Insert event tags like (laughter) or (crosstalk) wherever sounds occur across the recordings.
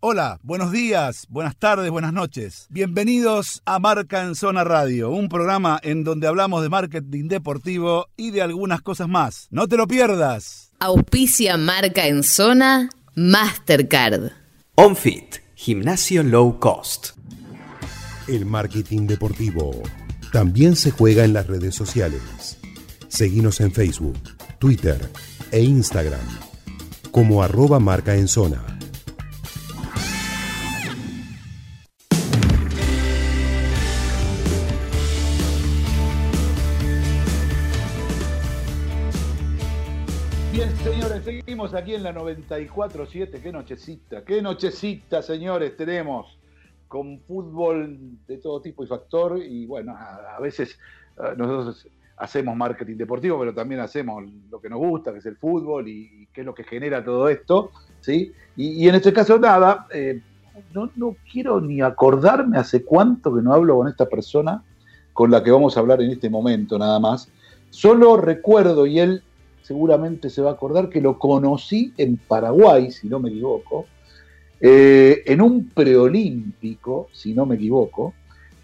Hola, buenos días, buenas tardes, buenas noches. Bienvenidos a Marca en Zona Radio, un programa en donde hablamos de marketing deportivo y de algunas cosas más. No te lo pierdas. Auspicia Marca en Zona Mastercard. OnFit, gimnasio low cost. El marketing deportivo también se juega en las redes sociales. Seguimos en Facebook, Twitter e Instagram como arroba marca en zona. Aquí en la 94.7. Qué nochecita, qué nochecita, señores, tenemos con fútbol de todo tipo y factor. Y bueno, a, veces uh, nosotros hacemos marketing deportivo, pero también hacemos lo que nos gusta, que es el fútbol y, qué es lo que genera todo esto. ¿sí? Y, y en este caso, nada, eh, no, no quiero ni acordarme hace cuánto que no hablo con esta persona con la que vamos a hablar en este momento, nada más. Solo recuerdo, y él seguramente se va a acordar, que lo conocí en Paraguay, si no me equivoco, eh, en un preolímpico, si no me equivoco,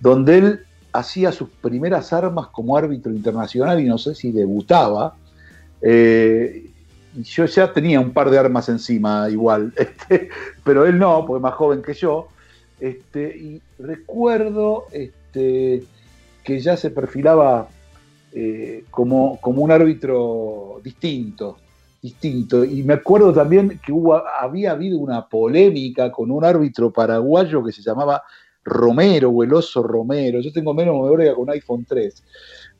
donde él hacía sus primeras armas como árbitro internacional y no sé si debutaba. Eh, yo ya tenía un par de armas encima igual, (laughs) este, pero él no, porque es más joven que yo. Este, y recuerdo este, que ya se perfilaba eh, como, como un árbitro distinto, distinto. Y me acuerdo también que había habido una polémica con un árbitro paraguayo que se llamaba Romero o el oso Romero. Yo tengo menos memoria con iPhone 3.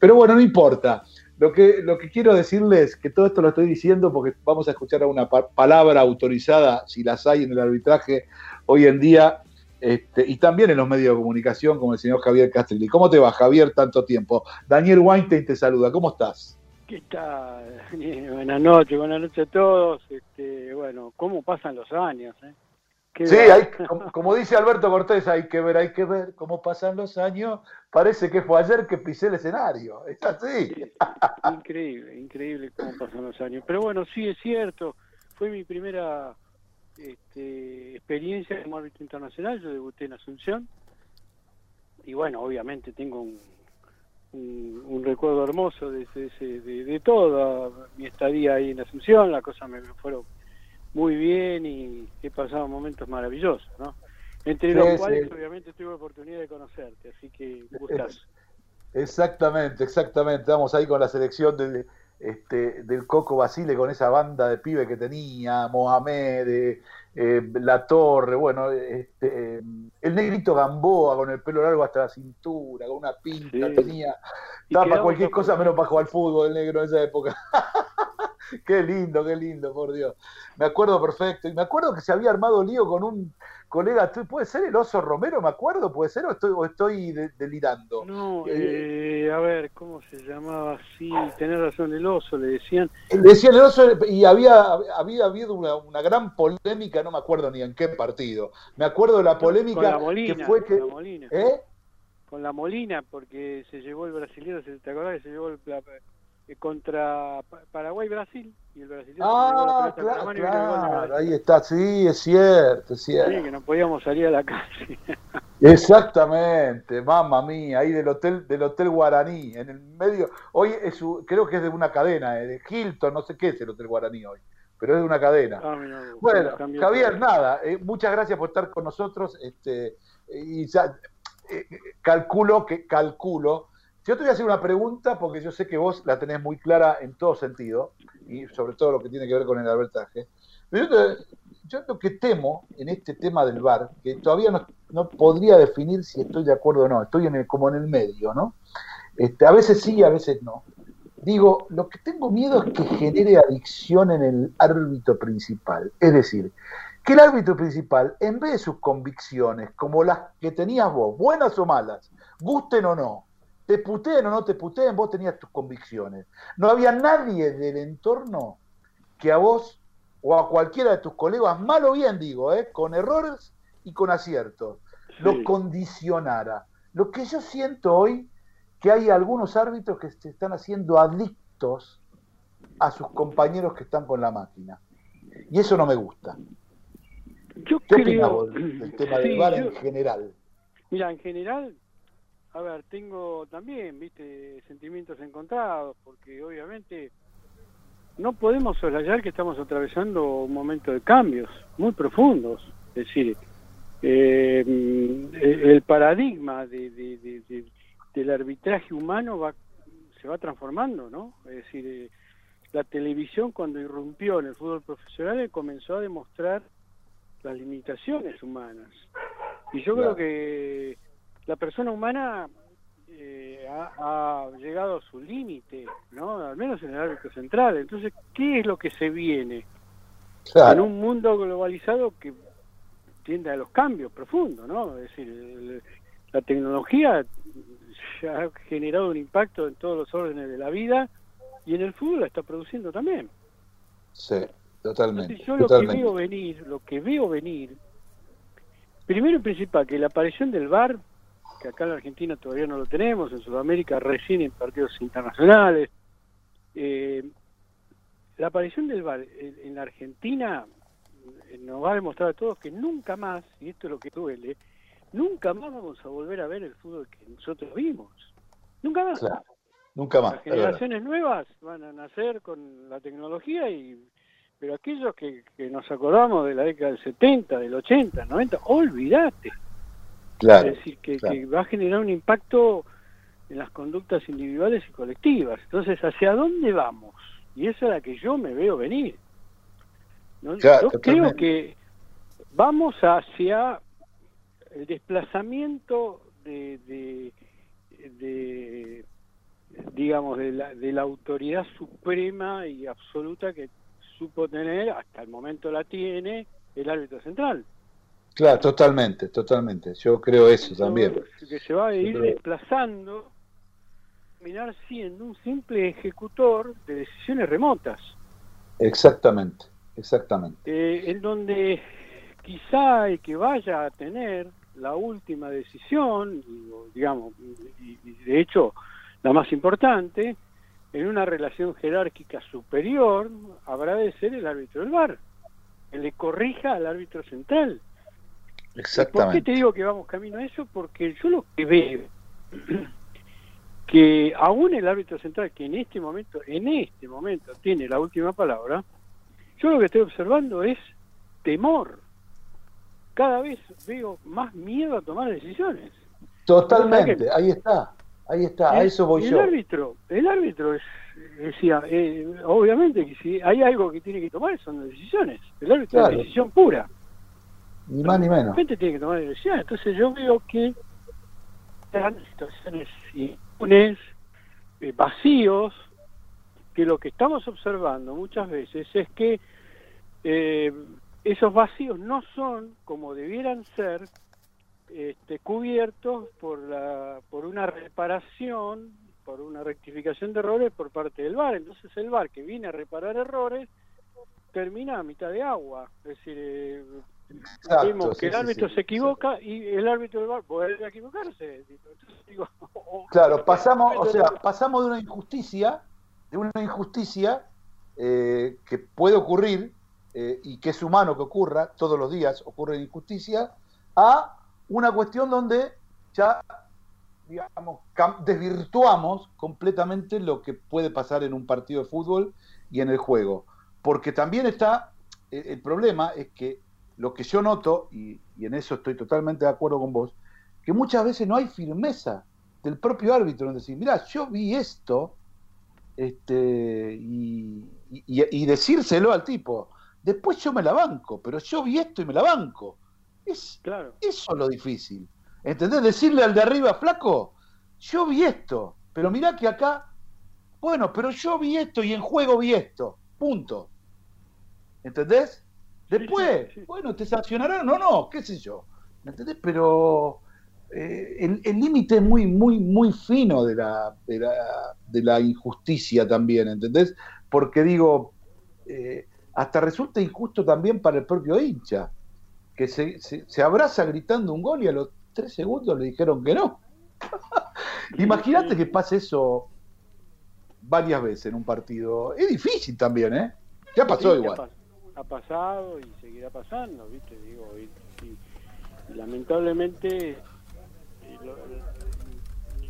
Pero bueno, no importa. Lo que, lo que quiero decirles, que todo esto lo estoy diciendo porque vamos a escuchar a una pa palabra autorizada, si las hay en el arbitraje hoy en día, este, y también en los medios de comunicación, como el señor Javier Castrilli. ¿Cómo te va, Javier, tanto tiempo? Daniel Weinstein te saluda, ¿cómo estás? ¿Qué tal? (laughs) Buenas noches, buenas noches a todos. Este, bueno, ¿cómo pasan los años? Eh? Sí, hay, (laughs) como, como, dice Alberto Cortés, hay que ver, hay que ver cómo pasan los años. Parece que fue ayer que pisé el escenario. Está así. Sí, increíble, increíble cómo pasan los años. Pero bueno, sí es cierto. Fue mi primera este, experiencia como árbitro internacional. Yo debuté en Asunción. Y bueno, obviamente tengo un, un, un recuerdo hermoso de, de, de, de, toda mi estadía ahí en Asunción. Las cosas me fueron muy bien y he pasado momentos maravillosos, ¿no? Entre sí, los cuales sí. obviamente tuve oportunidad de conocerte, así que gustazo. Exactamente, exactamente. Estamos ahí con la selección de, este, del Coco Basile, con esa banda de pibe que tenía, Mohamed, eh, eh, La Torre, bueno, este, eh, el negrito Gamboa con el pelo largo hasta la cintura, con una pinta, sí. tenía, estaba para cualquier cosa menos para jugar al fútbol el negro en esa época. (laughs) (laughs) qué lindo, qué lindo, por Dios. Me acuerdo perfecto. Y me acuerdo que se había armado lío con un colega, ¿puede ser el oso Romero? Me acuerdo, ¿puede ser o estoy, o estoy de, delirando? No, eh, eh, a ver, ¿cómo se llamaba? Sí, tenés razón, el oso, le decían. Le decían el oso y había, había habido una, una, gran polémica, no me acuerdo ni en qué partido. Me acuerdo de la polémica con la Molina, que fue que... Con la Molina. ¿Eh? Con la Molina, porque se llevó el brasileño, ¿te acordás que se llevó el eh, contra Paraguay-Brasil y el brasileño ah, claro, claro. ahí está, sí, es cierto, es cierto. Sí, que no podíamos salir a la calle. (laughs) Exactamente, mamá mía, ahí del hotel del hotel Guaraní, en el medio, hoy es, creo que es de una cadena, eh, de Hilton, no sé qué es el hotel Guaraní hoy, pero es de una cadena. Ah, bueno, Javier, nada, eh, muchas gracias por estar con nosotros, este, y ya, eh, calculo que, calculo, yo te voy a hacer una pregunta porque yo sé que vos la tenés muy clara en todo sentido y sobre todo lo que tiene que ver con el arbitraje. Pero yo, te, lo que temo en este tema del VAR, que todavía no, no, podría definir si estoy de acuerdo o no, estoy en el, como en el medio, ¿no? Este, a veces sí, a veces no. Digo, lo que tengo miedo es que genere adicción en el árbitro principal. Es decir, que el árbitro principal, en vez de sus convicciones, como las que tenías vos, buenas o malas, gusten o no, te puteen o no te puteen, vos tenías tus convicciones. No había nadie del entorno que a vos o a cualquiera de tus colegas, mal o bien digo, ¿eh? con errores y con aciertos, sí. lo condicionara. Lo que yo siento hoy, que hay algunos árbitros que se están haciendo adictos a sus compañeros que están con la máquina. Y eso no me gusta. Yo ¿Qué creo... vos del tema del yo- en general? Mira, en general, a ver, tengo también, viste, sentimientos encontrados, porque obviamente no podemos soslayar que estamos atravesando un momento de cambios muy profundos. Es decir, eh, el el paradigma de, de- de- de- del arbitraje humano va, se va transformando, ¿no? Es decir, eh, la televisión cuando irrumpió en el fútbol profesional comenzó a demostrar las limitaciones humanas. Y yo Claro. creo que la persona humana eh, ha, ha llegado a su límite, ¿no? Al menos en el árbitro central. Entonces, ¿qué es lo que se viene? En un mundo globalizado que tiende a los cambios profundos, ¿no? Es decir, el- la tecnología ya ha generado un impacto en todos los órdenes de la vida y en el fútbol la está produciendo también. sí, totalmente. Entonces, yo lo que veo venir, lo que veo venir, primero y principal, que la aparición del VAR, que acá en la Argentina todavía no lo tenemos, en Sudamérica recién en partidos internacionales, eh, la aparición del VAR en, la Argentina nos va a demostrar a todos que nunca más, y esto es lo que duele, nunca más vamos a volver a ver el fútbol que nosotros vimos. Nunca más. Claro, nunca más. Las generaciones nuevas van a nacer con la tecnología y pero aquellos que, que nos acordamos de la década del 70, del 80, 90, olvídate. Claro, es decir, que, claro. que va a generar un impacto en las conductas individuales y colectivas. Entonces, ¿hacia dónde vamos? Y esa es la que yo me veo venir. ¿no? Claro, yo creo que vamos hacia el desplazamiento de, de, de, digamos, de la, de la autoridad suprema y absoluta que supo tener, hasta el momento la tiene, el árbitro central. Claro, totalmente, totalmente. Yo creo eso también. Que se va a ir creo- desplazando, terminar siendo un simple ejecutor de decisiones remotas, Exactamente, exactamente. eh, en donde quizá el que vaya a tener la última decisión, digamos, y, y de hecho la más importante, en una relación jerárquica superior, habrá de ser el árbitro del VAR, que le corrija al árbitro central. ¿Por qué Exactamente. te digo que vamos camino a eso? Porque yo lo que veo, (clears throat) que aún el árbitro central, que en este momento, en este momento tiene la última palabra, yo lo que estoy observando es temor. Cada vez veo más miedo a tomar decisiones. Totalmente, ahí está, ahí está, a El- eso voy el yo. árbitro, el árbitro es, decía, eh, obviamente que si hay algo que tiene que tomar son decisiones. El árbitro Claro. es decisión pura. Ni más ni menos. repente tiene que tomar decisiones. Entonces yo veo que eran situaciones impunes, eh, vacíos, que lo que estamos observando muchas veces es que eh, esos vacíos no son como debieran ser este, cubiertos por la por una reparación, por una rectificación de errores por parte del VAR. Entonces el VAR que viene a reparar errores termina a mitad de agua. Es decir, eh, Exacto, sí, que el árbitro sí, se equivoca y el árbitro del VAR vuelve a equivocarse. Entonces, digo, (laughs) Claro, pasamos, o sea, pasamos de una injusticia, de una injusticia eh, que puede ocurrir eh, y que es humano que ocurra, todos los días ocurre injusticia, a una cuestión donde ya, digamos, desvirtuamos completamente lo que puede pasar en un partido de fútbol y en el juego. Porque también está, eh, el problema es que lo que yo noto, y, y en eso estoy totalmente de acuerdo con vos, que muchas veces no hay firmeza del propio árbitro en decir, mira, yo vi esto, este, y, y- y decírselo al tipo, después yo me la banco, pero yo vi esto y me la banco. Es, claro. eso es lo difícil. ¿Entendés? Decirle al de arriba, flaco, yo vi esto, pero mirá que acá, bueno, pero yo vi esto y en juego vi esto. Punto. ¿Entendés? Después, sí, sí. bueno, te sancionarán o no, qué sé yo. ¿Entendés? Pero eh, el límite es muy, muy, muy fino de la, de la, de la injusticia también, ¿entendés? Porque digo, eh, hasta resulta injusto también para el propio hincha, que se, se, se abraza gritando un gol y a los tres segundos le dijeron que no. (laughs) Imagínate que pase eso varias veces en un partido. Es difícil también, ¿eh? Ya pasó igual. Ha pasado y seguirá pasando, ¿viste? Digo, y, lamentablemente eh,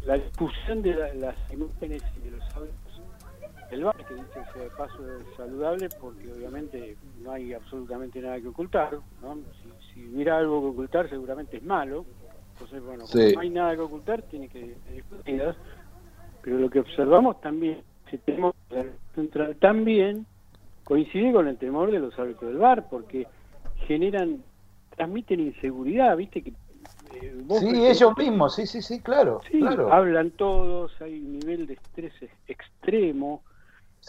la discusión de las imágenes y de los hábitos del bar, que dice de paso es saludable porque obviamente no hay absolutamente nada que ocultar, ¿no? Si, si hubiera algo que ocultar seguramente es malo, entonces bueno, como no hay nada que ocultar tiene que discutir, pero lo que observamos también, si tenemos central también coincide con el temor de los árbitros del bar, porque generan, transmiten inseguridad, viste que eh, sí, ellos mismos, sí, sí, sí, claro, claro. Hablan todos, hay un nivel de estrés extremo,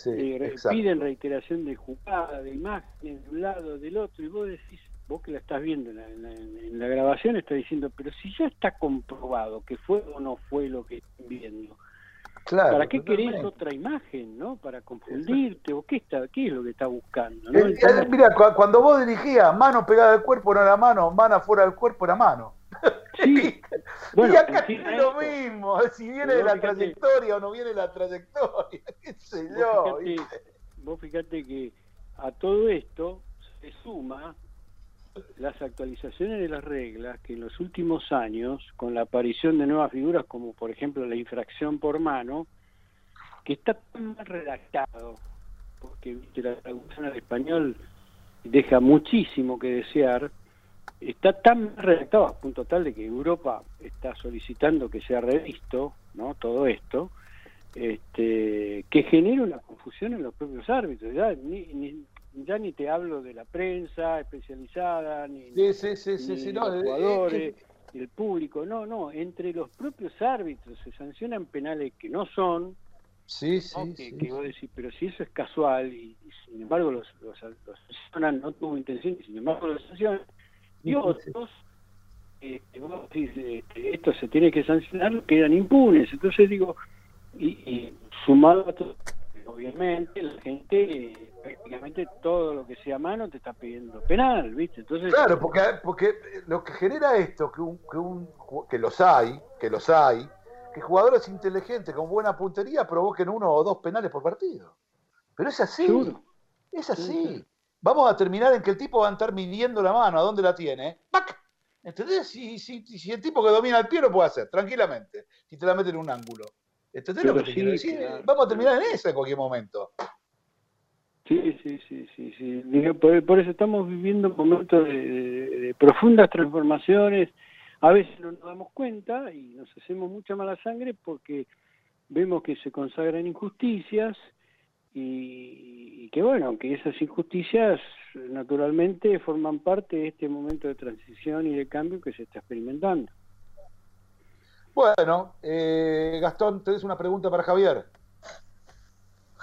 eh, piden reiteración de jugada, de imágenes de un lado, del otro, y vos decís, vos que la estás viendo en la, grabación, está diciendo, pero si ya está comprobado que fue o no fue lo que están viendo, ¿Para qué querés otra imagen, no? Para confundirte o qué está, qué es lo que está buscando. ¿no? Eh, eh, mira, cuando vos dirigías mano pegada al cuerpo no era mano, mano fuera del cuerpo era mano. Sí. (laughs) y acá es lo mismo, (laughs) si viene de la trayectoria o no viene de la trayectoria, (laughs) qué sé yo. vos fíjate que a todo esto se suma las actualizaciones de las reglas que en los últimos años, con la aparición de nuevas figuras como por ejemplo la infracción por mano, que está tan mal redactado, porque la traducción al español deja muchísimo que desear, está tan mal redactado a punto tal de que Europa está solicitando que sea revisto, ¿no? Todo esto, este, que genera una confusión en los propios árbitros. Ya, ni, ya ni te hablo de la prensa especializada, ni, de los jugadores, ni el público, no, no, entre los propios árbitros se sancionan penales que no son, sí, sí, que, vos decís, pero si eso es casual y, sin embargo los, los, sancionan, no tuvo intención y sin embargo los sancionan, y otros, eh, vos decís, este, esto se tiene que sancionar, quedan impunes, entonces digo, y, y sumado a todo obviamente la gente prácticamente todo lo que sea mano te está pidiendo penal, ¿viste? Entonces Claro, porque porque lo que genera esto que un, que un que los hay, que los hay, que jugadores inteligentes con buena puntería provoquen uno o dos penales por partido. Pero es así. Es así. Vamos a terminar en que el tipo va a estar midiendo la mano, a dónde la tiene. ¡Pac! ¿Entendés? Si, si, si el tipo que domina el pie lo puede hacer, tranquilamente, si te la mete en un ángulo. ¿Entendés lo que te quiero decir? Vamos a terminar en eso en cualquier momento. Sí, sí, sí, sí, sí. Por, eso estamos viviendo momentos de, profundas transformaciones. A veces no nos damos cuenta y nos hacemos mucha mala sangre porque vemos que se consagran injusticias y, que bueno, que esas injusticias naturalmente forman parte de este momento de transición y de cambio que se está experimentando. Bueno, eh, Gastón, tenés una pregunta para Javier.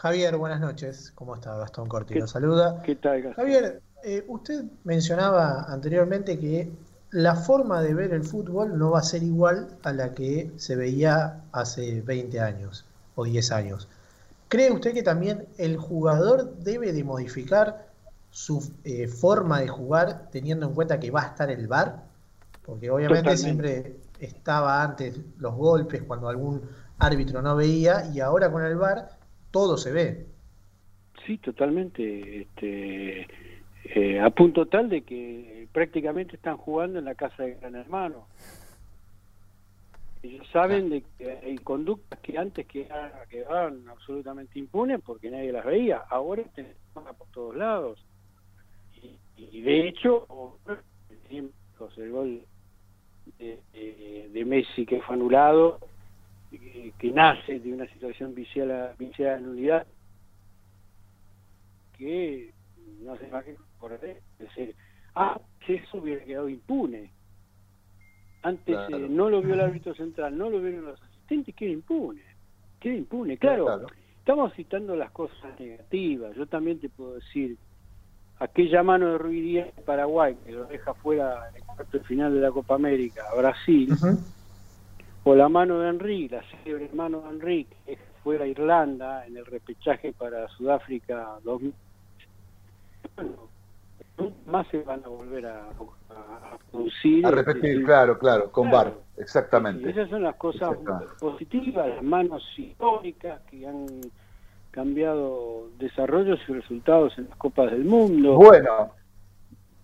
Javier, buenas noches. ¿Cómo está? Gastón Corti saluda. ¿Qué tal, Gastón? Javier, eh, usted mencionaba anteriormente que la forma de ver el fútbol no va a ser igual a la que se veía hace 20 años o 10 años. ¿Cree usted que también el jugador debe de modificar su eh, forma de jugar teniendo en cuenta que va a estar el VAR? Porque obviamente siempre estaba antes los golpes cuando algún árbitro no veía y ahora con el VAR todo se ve. Sí, totalmente. Este, eh, a punto tal de que prácticamente están jugando en la casa de Gran Hermano. Ellos saben de que hay conductas que antes quedaban, absolutamente impunes porque nadie las veía. Ahora están por todos lados. Y, de hecho, el gol de, Messi que fue anulado, que, nace de una situación viciada, viciada en unidad, que no hace más que correr, decir, ah, que eso hubiera quedado impune. Antes eh, no lo vio el árbitro central, no lo vieron los asistentes, queda impune. Queda impune, claro. Estamos citando las cosas negativas. Yo también te puedo decir aquella mano de Ruiz en Paraguay, que lo deja fuera en el cuarto final de la Copa América, Brasil, o la mano de Henry, la célebre mano de Henry, que fuera Irlanda en el repechaje para Sudáfrica 2000. Bueno, más se van a volver a, producir. A repetir, claro, claro, con VAR, exactamente. esas son las cosas positivas, las manos históricas que han cambiado desarrollos y resultados en las Copas del Mundo. Bueno,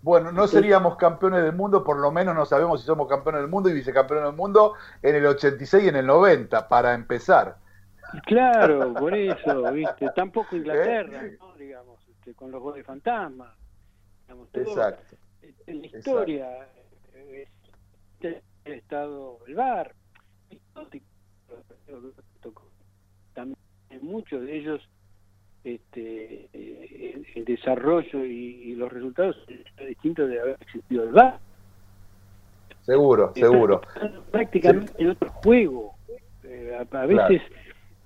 bueno, no seríamos campeones del mundo, por lo menos no sabemos si somos campeones del mundo y vicecampeones del mundo en el 86 y en el 90, para empezar. Claro, por eso, ¿viste? Tampoco (laughs) Inglaterra, ¿Eh? ¿no? Digamos, este, con los goles fantasmas. Exacto. En la historia, el estado del bar, también muchos de ellos este, el, desarrollo y, los resultados son distintos de haber existido el VAR. Seguro, seguro. Prácticamente en otro juego. Eh, a, veces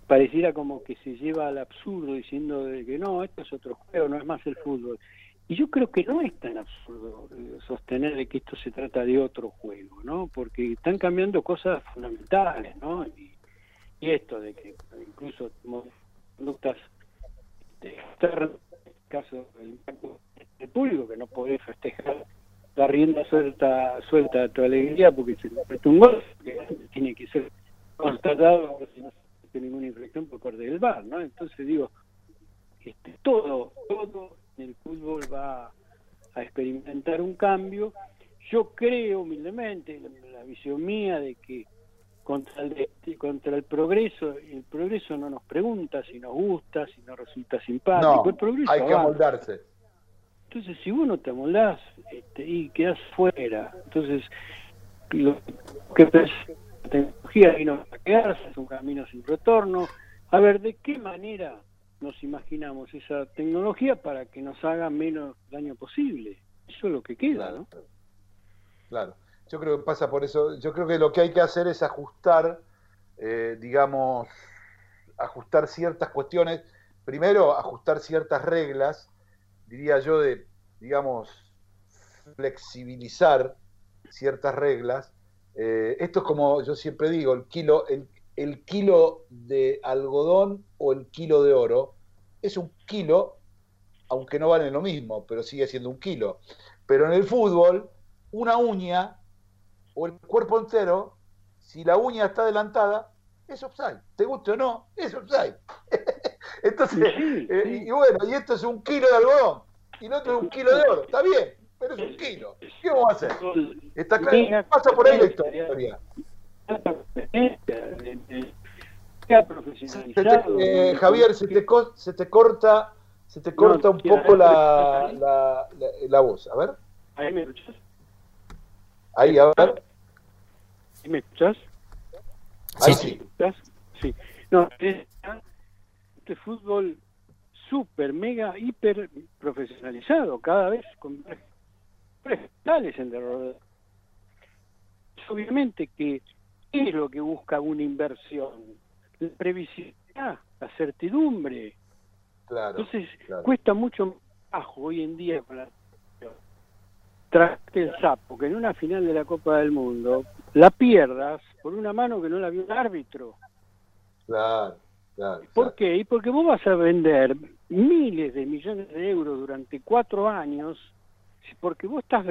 pareciera como que se lleva al absurdo diciendo de que no, esto es otro juego, no es más el fútbol. Y yo creo que no es tan absurdo eh, sostener de que esto se trata de otro juego, ¿no? Porque están cambiando cosas fundamentales, ¿no? Y, y esto de que incluso conductas externas, en este caso el impacto del público, que no podés festejar la rienda suelta suelta a tu alegría porque se le un gol, que tiene que ser constatado si no se ninguna inflexión por parte del bar, ¿no? Entonces digo, este, todo, todo en el fútbol va a experimentar un cambio. Yo creo humildemente, la visión mía de que contra el, contra el progreso. El progreso no nos pregunta si nos gusta, si nos resulta simpático. el progreso hay que amoldarse. Entonces, si vos no te amoldás este, y quedás fuera, entonces lo que la tecnología vino a quedarse, es un camino sin retorno. A ver, ¿de qué manera nos imaginamos esa tecnología para que nos haga menos daño posible? Eso es lo que queda, ¿no? Claro. Yo creo que pasa por eso. Yo creo que lo que hay que hacer es ajustar, eh, digamos, ajustar ciertas cuestiones. Primero, ajustar ciertas reglas, diría yo, de, digamos, flexibilizar ciertas reglas. Eh, esto es como yo siempre digo, el kilo, el, el kilo de algodón o el kilo de oro es un kilo, aunque no vale lo mismo, pero sigue siendo un kilo. Pero en el fútbol, una uña o el cuerpo entero, si la uña está adelantada, es offside. ¿Te guste o no? Es offside. (laughs) Entonces, eh, y bueno, y esto es un kilo de algodón, y el otro es un kilo de oro. Está bien, pero es un kilo. ¿Qué vamos a hacer? Está claro, pasa por ahí la historia. Eh, Javier, se te, se te corta, se te corta un poco la, la, la, voz. A ver. Ahí me escuchas. Ahí, a ver. ¿Me escuchás? Ahí sí. Sí. No, este fútbol súper, mega, hiper profesionalizado, cada vez con profesionales en derrotero. Obviamente que es lo que busca una inversión, la previsibilidad, la certidumbre. Claro, Entonces cuesta mucho bajo hoy en día con la traste el sapo, que en una final de la Copa del Mundo la pierdas por una mano que no la vio el árbitro. Claro, claro. ¿Por qué? Y porque vos vas a vender miles de millones de euros durante cuatro años, porque vos estás,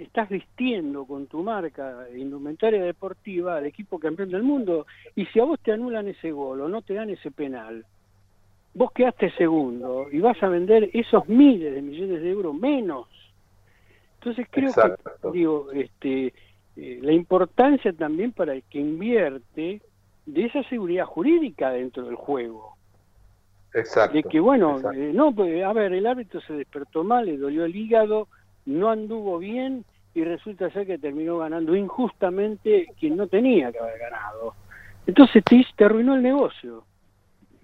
estás vistiendo con tu marca indumentaria deportiva al equipo campeón del mundo, y si a vos te anulan ese gol o no te dan ese penal, vos quedaste segundo y vas a vender esos miles de millones de euros menos entonces creo que, digo, este, eh, la importancia también para el que invierte de esa seguridad jurídica dentro del juego. Exacto. De que, bueno, eh, no, pues, a ver, el árbitro se despertó mal, le dolió el hígado, no anduvo bien y resulta ser que terminó ganando injustamente quien no tenía que haber ganado. Entonces te, te arruinó el negocio.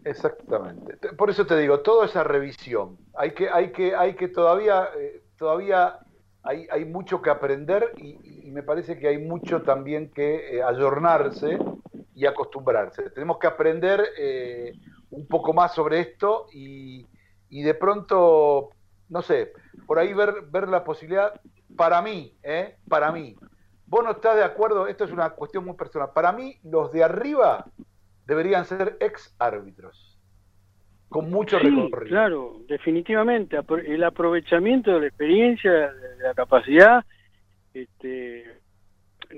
Exactamente. Por eso te digo, toda esa revisión, hay que, hay que, hay que todavía, eh, todavía hay, hay mucho que aprender y, me parece que hay mucho también que eh, ayornarse y acostumbrarse. Tenemos que aprender eh, un poco más sobre esto y, de pronto, no sé, por ahí ver, ver la posibilidad, para mí, ¿eh? para mí, vos no estás de acuerdo, esto es una cuestión muy personal, para mí los de arriba deberían ser ex árbitros con mucho sí, Claro, definitivamente. El aprovechamiento de la experiencia, de la capacidad. Este,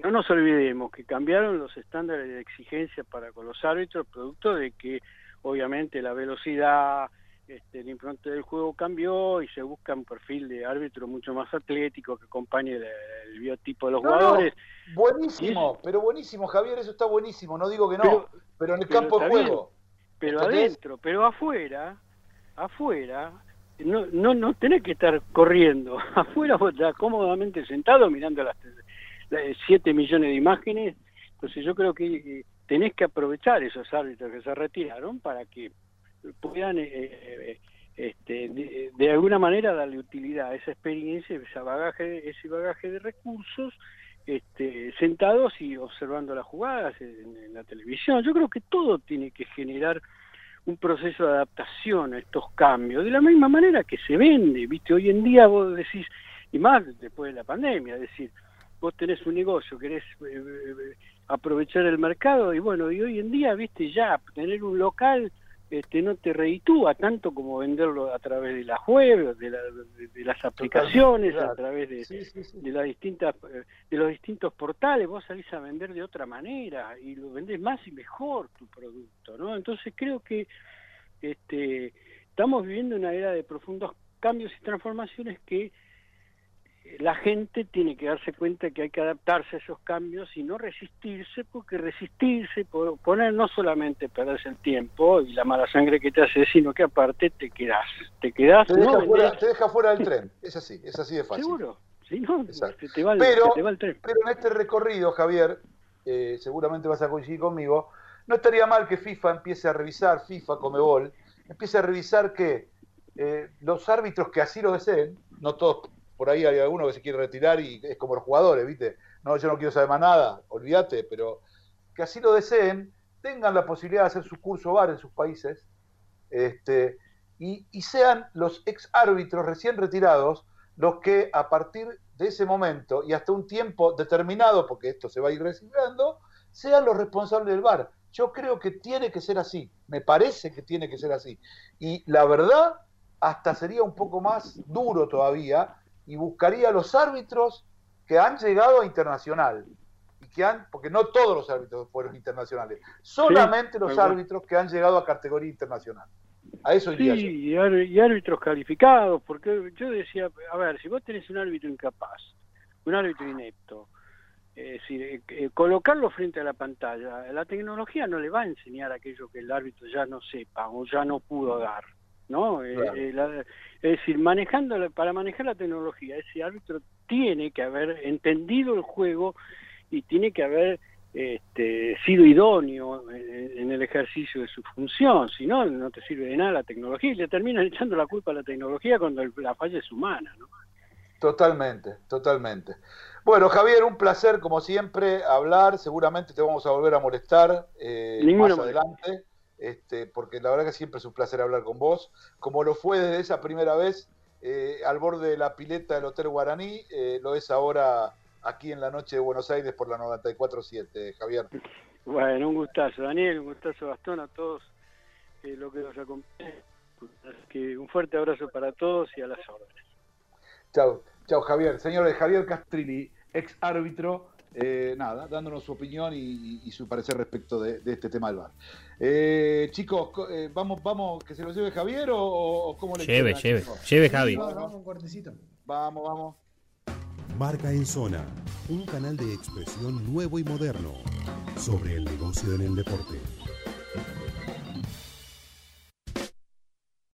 no nos olvidemos que cambiaron los estándares de exigencia para con los árbitros, producto de que obviamente la velocidad, este, el impronte del juego cambió y se busca un perfil de árbitro mucho más atlético que acompañe el, el biotipo de los No, no, jugadores. buenísimo, pero buenísimo, Javier, eso está buenísimo, no digo que no, pero, Pero- en el pero campo de juego. Pero adentro, pero afuera, afuera, no, no, no tenés que estar corriendo. (laughs) Afuera vos estás cómodamente sentado mirando las 7 millones de imágenes. Entonces yo creo que eh, tenés que aprovechar esos árbitros que se retiraron para que puedan eh, eh, este, de, de alguna manera darle utilidad a esa experiencia, ese bagaje, ese bagaje de recursos este, sentados y observando las jugadas en, la televisión. Yo creo que todo tiene que generar un proceso de adaptación a estos cambios, de la misma manera que se vende, ¿viste? Hoy en día vos decís, y más después de la pandemia, es decir, vos tenés un negocio, querés eh, eh, aprovechar el mercado y bueno, y hoy en día, ¿viste? Ya tener un local este, no te reitúa tanto como venderlo a través de las web, de, la- de- de las aplicaciones, claro. a través de, Sí, sí, sí. de las distintas eh, de los distintos portales vos salís a vender de otra manera y lo vendés más y mejor tu producto no entonces creo que este estamos viviendo una era de profundos cambios y transformaciones que la gente tiene que darse cuenta que hay que adaptarse a esos cambios y no resistirse, porque resistirse, po- poner no solamente perderse el tiempo y la mala sangre que te hace, sino que aparte te quedás, te quedás, Te deja, fuera, te deja fuera del tren, es así, es así de fácil. seguro, si no, se te va, el- Pero- se te va el tren. Pero en este recorrido, Javier, eh, seguramente vas a coincidir conmigo, no estaría mal que FIFA empiece a revisar, FIFA, Comebol, empiece a revisar que eh, los árbitros que así lo deseen, no todos, por ahí hay alguno que se quiere retirar y es como los jugadores, ¿viste? No, yo no quiero saber más nada, olvídate, pero que así lo deseen, tengan la posibilidad de hacer su curso VAR en sus países, este, y, sean los ex árbitros recién retirados los que a partir de ese momento y hasta un tiempo determinado, porque esto se va a ir recibiendo, sean los responsables del VAR. Yo creo que tiene que ser así, me parece que tiene que ser así. Y la verdad, hasta sería un poco más duro todavía y buscaría a los árbitros que han llegado a internacional. Y que han, porque no todos los árbitros fueron internacionales, solamente los árbitros que han llegado a categoría internacional. A eso iría. Sí, y árbitros calificados, porque yo decía, a ver, si vos tenés un árbitro incapaz, un árbitro inepto, es decir, eh, eh, colocarlo frente a la pantalla, la tecnología no le va a enseñar aquello que el árbitro ya no sepa o ya no pudo dar, ¿no? Eh, Claro. eh, la- es decir, manejando la- para manejar la tecnología, ese árbitro tiene que haber entendido el juego y tiene que haber este, sido idóneo en, en el ejercicio de su función, si no, no te sirve de nada la tecnología y le terminan echando la culpa a la tecnología cuando el- la falla es humana, ¿no? Totalmente, totalmente. Bueno, Javier, un placer como siempre hablar. Seguramente te vamos a volver a molestar eh, más adelante, este, porque la verdad que siempre es un placer hablar con vos. Como lo fue desde esa primera vez eh, al borde de la pileta del Hotel Guaraní, eh, lo es ahora aquí en la noche de Buenos Aires por la 94.7, Javier. Bueno, un gustazo, Daniel, un gustazo, Gastón, a todos eh, lo que nos acompañan. Que un fuerte abrazo para todos y a las órdenes. Chao, chao Javier. Señor Javier Castrilli, ex árbitro, eh, nada, dándonos su opinión y, y su parecer respecto de, de este tema del bar. Eh, chicos, co- eh, vamos, vamos, que se lo lleve Javier o, o cómo le Lleve, queda, lleve, chicos? lleve Javi. Vamos, vamos, un cortecito. Vamos, vamos. Marca en Zona, un canal de expresión nuevo y moderno sobre el negocio en el deporte.